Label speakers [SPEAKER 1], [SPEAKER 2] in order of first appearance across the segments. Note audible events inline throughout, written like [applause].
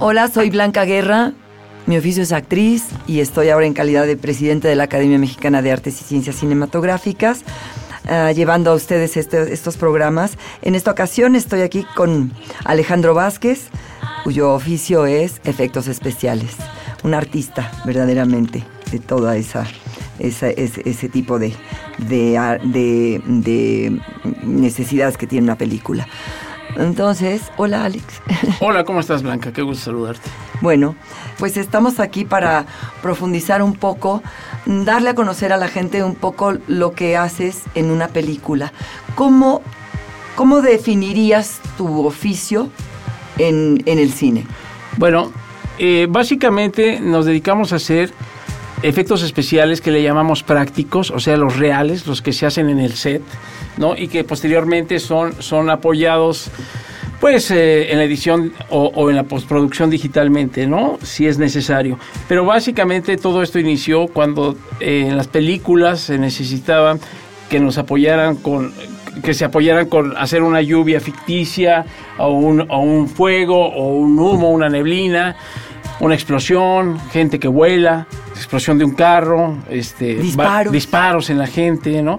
[SPEAKER 1] Hola, soy Blanca Guerra. Mi oficio es actriz y estoy ahora en calidad de presidente de la Academia Mexicana de Artes y Ciencias Cinematográficas, uh, llevando a ustedes este, estos programas. En esta ocasión estoy aquí con Alejandro Vázquez, cuyo oficio es efectos especiales. Un artista, verdaderamente, de toda esa, ese, ese, tipo de, de, de necesidades que tiene una película. Entonces, hola Alex. [laughs]
[SPEAKER 2] Hola, ¿cómo estás Blanca? Qué gusto saludarte.
[SPEAKER 1] Bueno, pues estamos aquí para profundizar un poco, darle a conocer a la gente un poco lo que haces en una película. ¿Cómo, cómo definirías tu oficio en, en el cine?
[SPEAKER 2] Bueno, eh, básicamente nos dedicamos a hacer efectos especiales que le llamamos prácticos, o sea, los reales, los que se hacen en el set, ¿no? Y que posteriormente son, son apoyados pues eh, en la edición o, en la postproducción digitalmente, ¿no? Si es necesario. Pero básicamente todo esto inició cuando eh, en las películas se necesitaban que nos apoyaran con que se apoyaran con hacer una lluvia ficticia o un, o un fuego o un humo, una neblina, una explosión, gente que vuela, explosión de un carro, este,
[SPEAKER 1] disparos.
[SPEAKER 2] disparos en la gente, ¿no?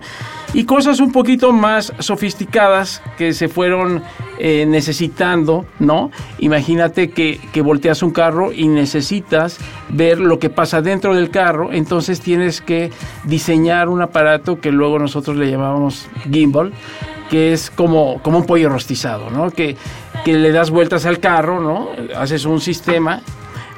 [SPEAKER 2] Y cosas un poquito más sofisticadas que se fueron eh, necesitando, ¿no? Imagínate que, que, volteas un carro y necesitas ver lo que pasa dentro del carro, entonces tienes que diseñar un aparato que luego nosotros le llamábamos gimbal, que es como, como un pollo rostizado, ¿no? Que, que le das vueltas al carro, ¿no? Haces un sistema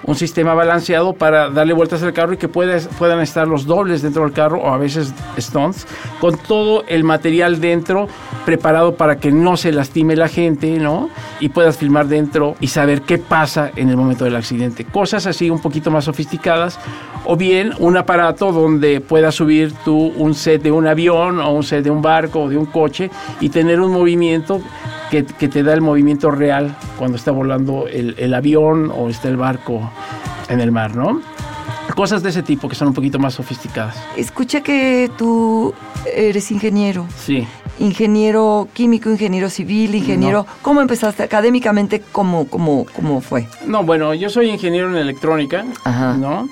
[SPEAKER 2] un sistema balanceado para darle vueltas al carro y que puedan estar los dobles dentro del carro o a veces stunts con todo el material dentro preparado para que no se lastime la gente, ¿no? Y puedas filmar dentro y saber qué pasa en el momento del accidente. Cosas así un poquito más sofisticadas o bien un aparato donde puedas subir tú un set de un avión o un set de un barco o de un coche y tener un movimiento que, que, te da el movimiento real cuando está volando el, el, avión o está el barco en el mar, ¿no? Cosas de ese tipo que son un poquito más sofisticadas.
[SPEAKER 1] Escuché que tú eres ingeniero.
[SPEAKER 2] Sí.
[SPEAKER 1] Ingeniero químico, ingeniero civil, ingeniero... No. ¿Cómo empezaste académicamente? ¿Cómo, cómo, ¿Cómo fue?
[SPEAKER 2] No, bueno, yo soy ingeniero en electrónica,
[SPEAKER 1] Ajá.
[SPEAKER 2] ¿no?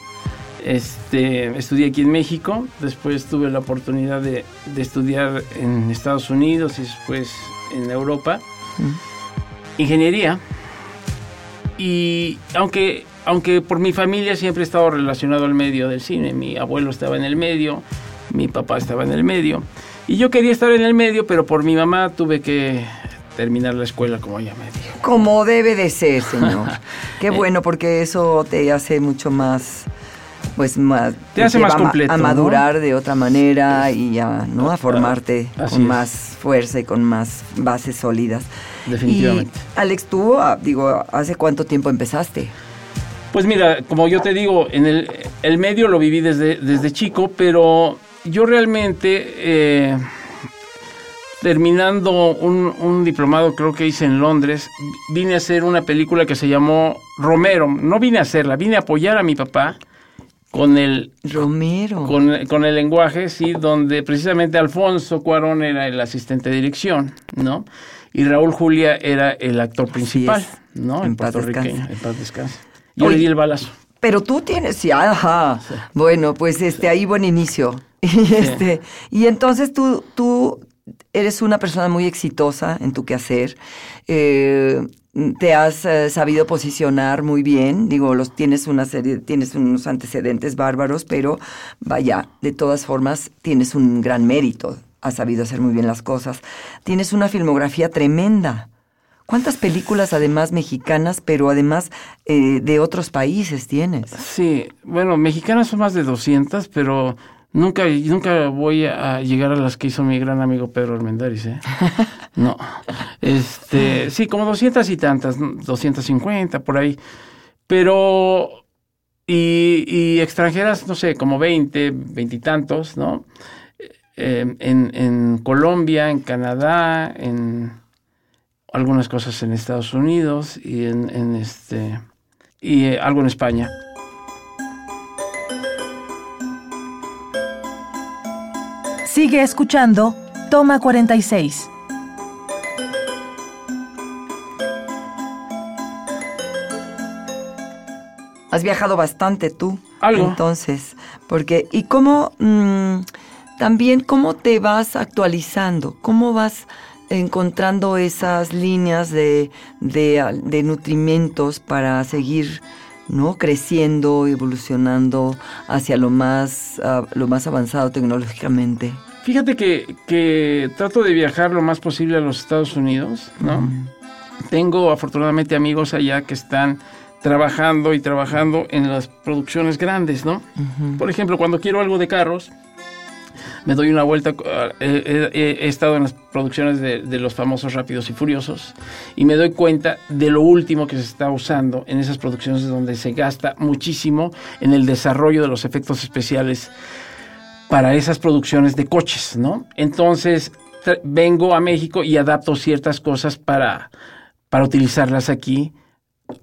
[SPEAKER 2] Este, estudié aquí en México, después tuve la oportunidad de, de estudiar en Estados Unidos y después en Europa, mm. ingeniería. Y aunque, aunque por mi familia siempre he estado relacionado al medio del cine, mi abuelo estaba en el medio, mi papá estaba en el medio, y yo quería estar en el medio, pero por mi mamá tuve que terminar la escuela como ella me dijo.
[SPEAKER 1] Como debe de ser, señor. [laughs] Qué bueno, porque eso te hace mucho más pues más
[SPEAKER 2] te hace más completo
[SPEAKER 1] a madurar
[SPEAKER 2] ¿no?
[SPEAKER 1] de otra manera y a no a formarte
[SPEAKER 2] Así
[SPEAKER 1] con
[SPEAKER 2] es.
[SPEAKER 1] más fuerza y con más bases sólidas
[SPEAKER 2] definitivamente
[SPEAKER 1] y Alex tú ah, digo hace cuánto tiempo empezaste
[SPEAKER 2] pues mira como yo te digo en el, el medio lo viví desde desde chico pero yo realmente eh, terminando un, un, diplomado creo que hice en Londres, vine a hacer una película que se llamó Romero. No vine a hacerla, vine a apoyar a mi papá con el
[SPEAKER 1] Romero.
[SPEAKER 2] con, con, el lenguaje sí donde precisamente Alfonso Cuarón era el asistente de dirección no y Raúl Julia era el actor principal no
[SPEAKER 1] en paz
[SPEAKER 2] puertorriqueño en paz descanse. Yo Oye, le di el balazo.
[SPEAKER 1] pero tú tienes sí, ajá. Sí. bueno pues este ahí buen inicio. [laughs] Y este y entonces tú tú eres una persona muy exitosa en tu quehacer. Eh, te has eh, sabido posicionar muy bien, digo, los tienes una serie, tienes unos antecedentes bárbaros, pero vaya, de todas formas tienes un gran mérito, has sabido hacer muy bien las cosas. Tienes una filmografía tremenda. ¿Cuántas películas además mexicanas, pero además eh, de otros países tienes?
[SPEAKER 2] Sí, bueno, mexicanas son más de 200, pero nunca, nunca voy a llegar a las que hizo mi gran amigo Pedro Armendáriz, ¿eh? [laughs] No. Este, sí, como 200 y tantas, 250 por ahí. Pero y, y extranjeras, no sé, como 20, 20 y tantos, ¿no? Eh, en, en Colombia, en Canadá, en algunas cosas en Estados Unidos y en, en este y eh, algo en España.
[SPEAKER 3] Sigue escuchando Toma 46.
[SPEAKER 1] Has viajado bastante tú.
[SPEAKER 2] Algo.
[SPEAKER 1] Entonces, porque, ¿y cómo, mm, también cómo te vas actualizando? ¿Cómo vas encontrando esas líneas de, de, de nutrimentos para seguir ¿no? creciendo, evolucionando hacia lo más, uh, lo más avanzado tecnológicamente?
[SPEAKER 2] Fíjate que, que, trato de viajar lo más posible a los Estados Unidos, ¿no? Mm. Tengo afortunadamente amigos allá que están trabajando y trabajando en las producciones grandes, ¿no? Uh -huh. Por ejemplo, cuando quiero algo de carros, me doy una vuelta, eh, eh, he estado en las producciones de, de, los famosos Rápidos y Furiosos y me doy cuenta de lo último que se está usando en esas producciones donde se gasta muchísimo en el desarrollo de los efectos especiales para esas producciones de coches, ¿no? Entonces vengo a México y adapto ciertas cosas para, para utilizarlas aquí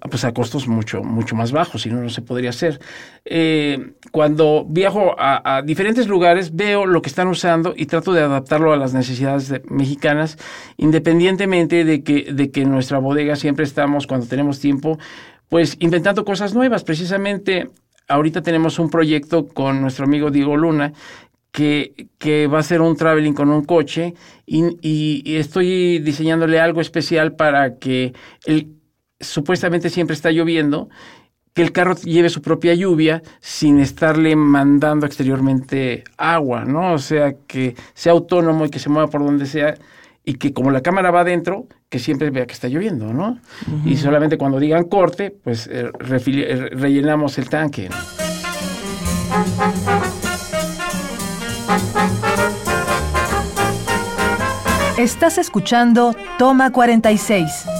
[SPEAKER 2] pues a costos mucho, mucho más bajos, si no, no se podría hacer. Eh, cuando viajo a, diferentes lugares, veo lo que están usando y trato de adaptarlo a las necesidades de, mexicanas, independientemente de que, de que en nuestra bodega siempre estamos, cuando tenemos tiempo, pues inventando cosas nuevas. Precisamente ahorita tenemos un proyecto con nuestro amigo Diego Luna, que, que, va a hacer un traveling con un coche y, estoy diseñándole algo especial para que el, supuestamente siempre está lloviendo, que el carro lleve su propia lluvia sin estarle mandando exteriormente agua, ¿no? O sea, que sea autónomo y que se mueva por donde sea y que como la cámara va adentro, que siempre vea que está lloviendo, ¿no? Uh -huh. Y solamente cuando digan corte, pues eh, eh, rellenamos el tanque. ¿no?
[SPEAKER 3] Estás escuchando Toma 46.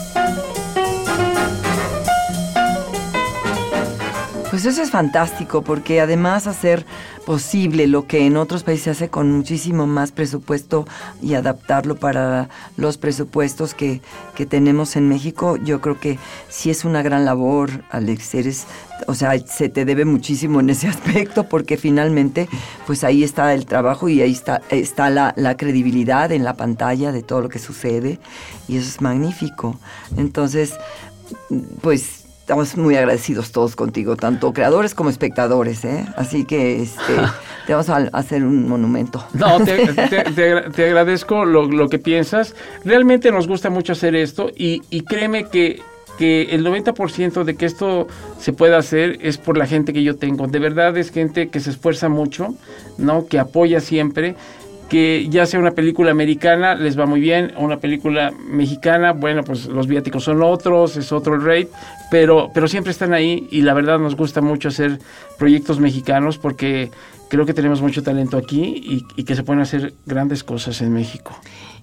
[SPEAKER 1] Pues eso es fantástico porque además hacer posible lo que en otros países se hace con muchísimo más presupuesto y adaptarlo para los presupuestos que, que tenemos en México, yo creo que sí es una gran labor, Alex. Eres, o sea, se te debe muchísimo en ese [laughs] aspecto porque finalmente pues ahí está el trabajo y ahí está, está la, la credibilidad en la pantalla de todo lo que sucede y eso es magnífico. Entonces, pues estamos muy agradecidos todos contigo, tanto creadores como espectadores, ¿eh? Así que este, [laughs] te vamos a hacer un monumento.
[SPEAKER 2] No, te, [laughs] te, te, te agradezco lo, lo, que piensas. Realmente nos gusta mucho hacer esto y, y créeme que, que el 90% de que esto se pueda hacer es por la gente que yo tengo. De verdad es gente que se esfuerza mucho, ¿no? Que apoya siempre que ya sea una película americana, les va muy bien, o una película mexicana, bueno, pues los viáticos son otros, es otro el rate, pero, pero siempre están ahí y la verdad nos gusta mucho hacer proyectos mexicanos porque creo que tenemos mucho talento aquí y, y que se pueden hacer grandes cosas en México.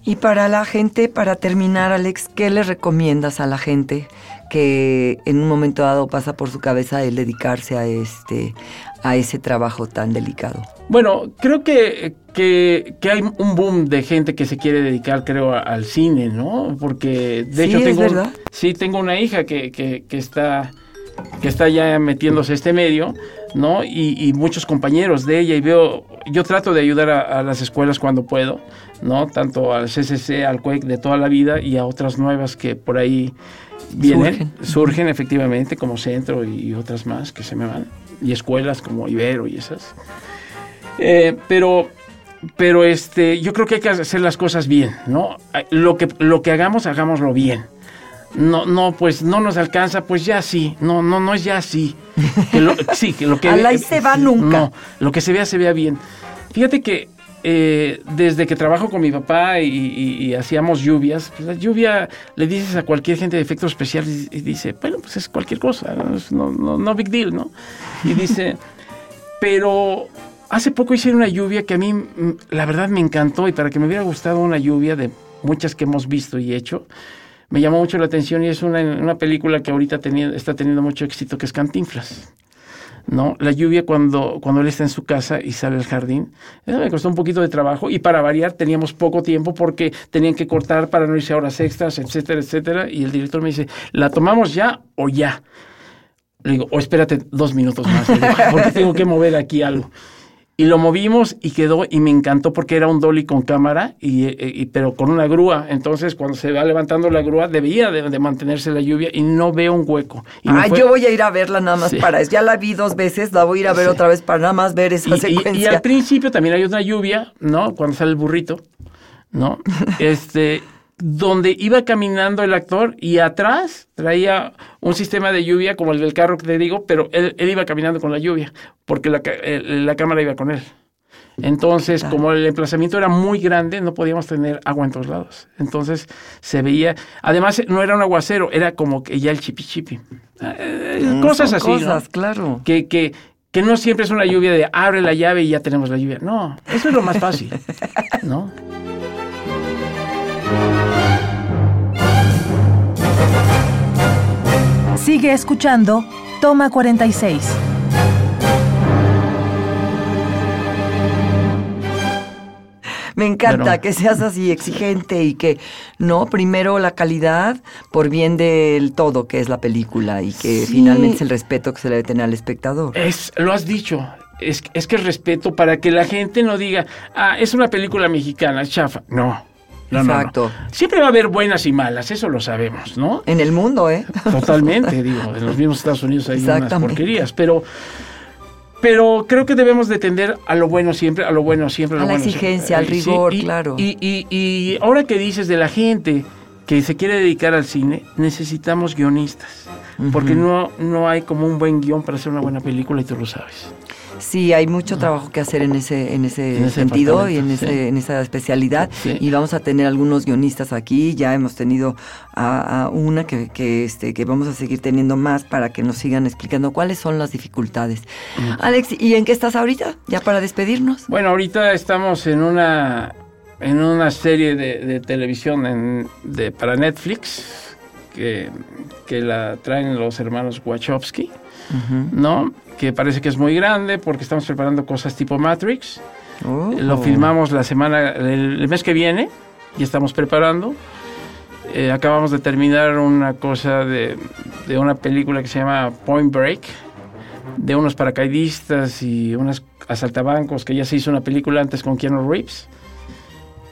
[SPEAKER 1] Y para la gente, para terminar, Alex, ¿qué le recomiendas a la gente que en un momento dado pasa por su cabeza el dedicarse a este a ese trabajo tan delicado?
[SPEAKER 2] Bueno, creo que, que, que, hay un boom de gente que se quiere dedicar, creo, al cine, ¿no? Porque de
[SPEAKER 1] sí,
[SPEAKER 2] hecho tengo, sí, tengo una hija que, que, que está que está ya metiéndose a este medio, ¿no? Y, y, muchos compañeros de ella y veo, yo trato de ayudar a, a, las escuelas cuando puedo, ¿no? Tanto al CCC, al CUEC de toda la vida y a otras nuevas que por ahí vienen, surgen, surgen efectivamente como Centro y, y otras más que se me van, y escuelas como Ibero y esas. Eh, pero pero este, yo creo que hay que hacer las cosas bien, ¿no? Lo que, lo que hagamos, hagámoslo bien. No, no, pues no nos alcanza, pues ya sí. No, no, no es ya sí. Que lo, [laughs] sí, que lo que
[SPEAKER 1] Alá se va nunca.
[SPEAKER 2] No, lo que se vea, se vea bien. Fíjate que eh, desde que trabajo con mi papá y, hacíamos lluvias, pues la lluvia le dices a cualquier gente de efectos especiales y, dice, bueno, pues es cualquier cosa, no, no, no big deal, ¿no? Y dice, [laughs] pero hace poco hice una lluvia que a mí, mm, la verdad, me encantó y para que me hubiera gustado una lluvia de muchas que hemos visto y hecho, me llamó mucho la atención y es una, una película que ahorita está teniendo mucho éxito, que es Cantinflas. ¿no? La lluvia cuando, cuando él está en su casa y sale al jardín. Eso me costó un poquito de trabajo y para variar teníamos poco tiempo porque tenían que cortar para no irse a horas extras, etcétera, etcétera. Y el director me dice, ¿la tomamos ya o ya? Le digo, o espérate dos minutos más, [laughs] porque tengo que mover aquí algo. Y lo movimos y quedó, y me encantó porque era un dolly con cámara, y, y pero con una grúa. Entonces, cuando se va levantando la grúa, debía de, mantenerse la lluvia y no veo un hueco.
[SPEAKER 1] ah, yo voy a ir a verla nada más para eso. Ya la vi dos veces, la voy a ir a ver otra vez para nada más ver esa secuencia.
[SPEAKER 2] Y, al principio también hay una lluvia, ¿no? Cuando sale el burrito, ¿no? [laughs] este, donde iba caminando el actor y atrás traía un sistema de lluvia como el del carro que te digo, pero él, iba caminando con la lluvia, porque la, cámara iba con él. Entonces, como el emplazamiento era muy grande, no podíamos tener agua en todos lados. Entonces se veía, además no era un aguacero, era como que ya el chipi chipi.
[SPEAKER 1] Eh, mm, cosas así. Cosas, claro.
[SPEAKER 2] Que, que, que no siempre es una lluvia de abre la llave y ya tenemos la lluvia. No, eso es lo más fácil, ¿no?
[SPEAKER 3] Sigue escuchando Toma 46.
[SPEAKER 1] Me encanta que seas así exigente y que, no, primero la calidad por bien del todo que es la película y que finalmente es el respeto que se le debe tener al espectador.
[SPEAKER 2] Es, lo has dicho, es, es que el respeto para que la gente no diga, ah, es una película mexicana, chafa. No, Exacto. Siempre va a haber buenas y malas, eso lo sabemos, ¿no?
[SPEAKER 1] En el mundo, ¿eh?
[SPEAKER 2] Totalmente, [laughs] digo, en los mismos Estados Unidos hay unas porquerías, pero pero creo que debemos de tender a lo bueno siempre, a lo bueno siempre.
[SPEAKER 1] A, la exigencia, al rigor, claro.
[SPEAKER 2] Y, y, y, ahora que dices de la gente que se quiere dedicar al cine, necesitamos guionistas, porque no, no hay como un buen guion para hacer una buena película y tú lo sabes.
[SPEAKER 1] Sí, hay mucho trabajo que hacer en ese, en ese, sentido y en, ese, en esa especialidad. Y vamos a tener algunos guionistas aquí. Ya hemos tenido a, una que, que, este, que vamos a seguir teniendo más para que nos sigan explicando cuáles son las dificultades. Alex, ¿y en qué estás ahorita? Ya para despedirnos.
[SPEAKER 2] Bueno, ahorita estamos en una en una serie de, televisión en, de, para Netflix que, que la traen los hermanos Wachowski. ¿No? Que parece que es muy grande porque estamos preparando cosas tipo Matrix. Oh. Lo filmamos la semana, el, mes que viene y estamos preparando. Eh, acabamos de terminar una cosa de, de, una película que se llama Point Break, de unos paracaidistas y unos asaltabancos, que ya se hizo una película antes con Keanu Reeves.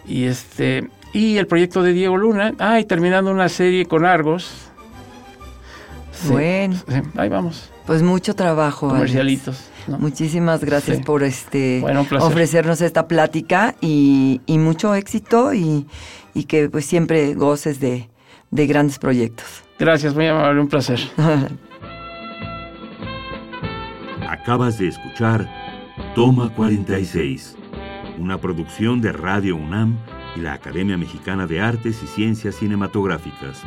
[SPEAKER 2] Y, este, y el proyecto de Diego Luna. Ah, y terminando una serie con Argos.
[SPEAKER 1] Bueno.
[SPEAKER 2] ahí vamos.
[SPEAKER 1] Pues mucho trabajo.
[SPEAKER 2] Comercialitos.
[SPEAKER 1] Muchísimas gracias por este ofrecernos esta plática y, mucho éxito y, que pues siempre goces de, de grandes proyectos.
[SPEAKER 2] Gracias, muy amable, un placer. [laughs]
[SPEAKER 4] Acabas de escuchar Toma 46, una producción de Radio UNAM y la Academia Mexicana de Artes y Ciencias Cinematográficas.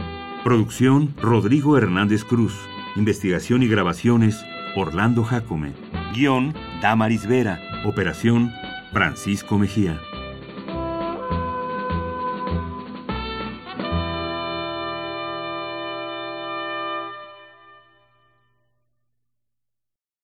[SPEAKER 4] Producción Rodrigo Hernández Cruz. Investigación y grabaciones, Orlando Jacome. Guión, Damaris Vera. Operación, Francisco Mejía.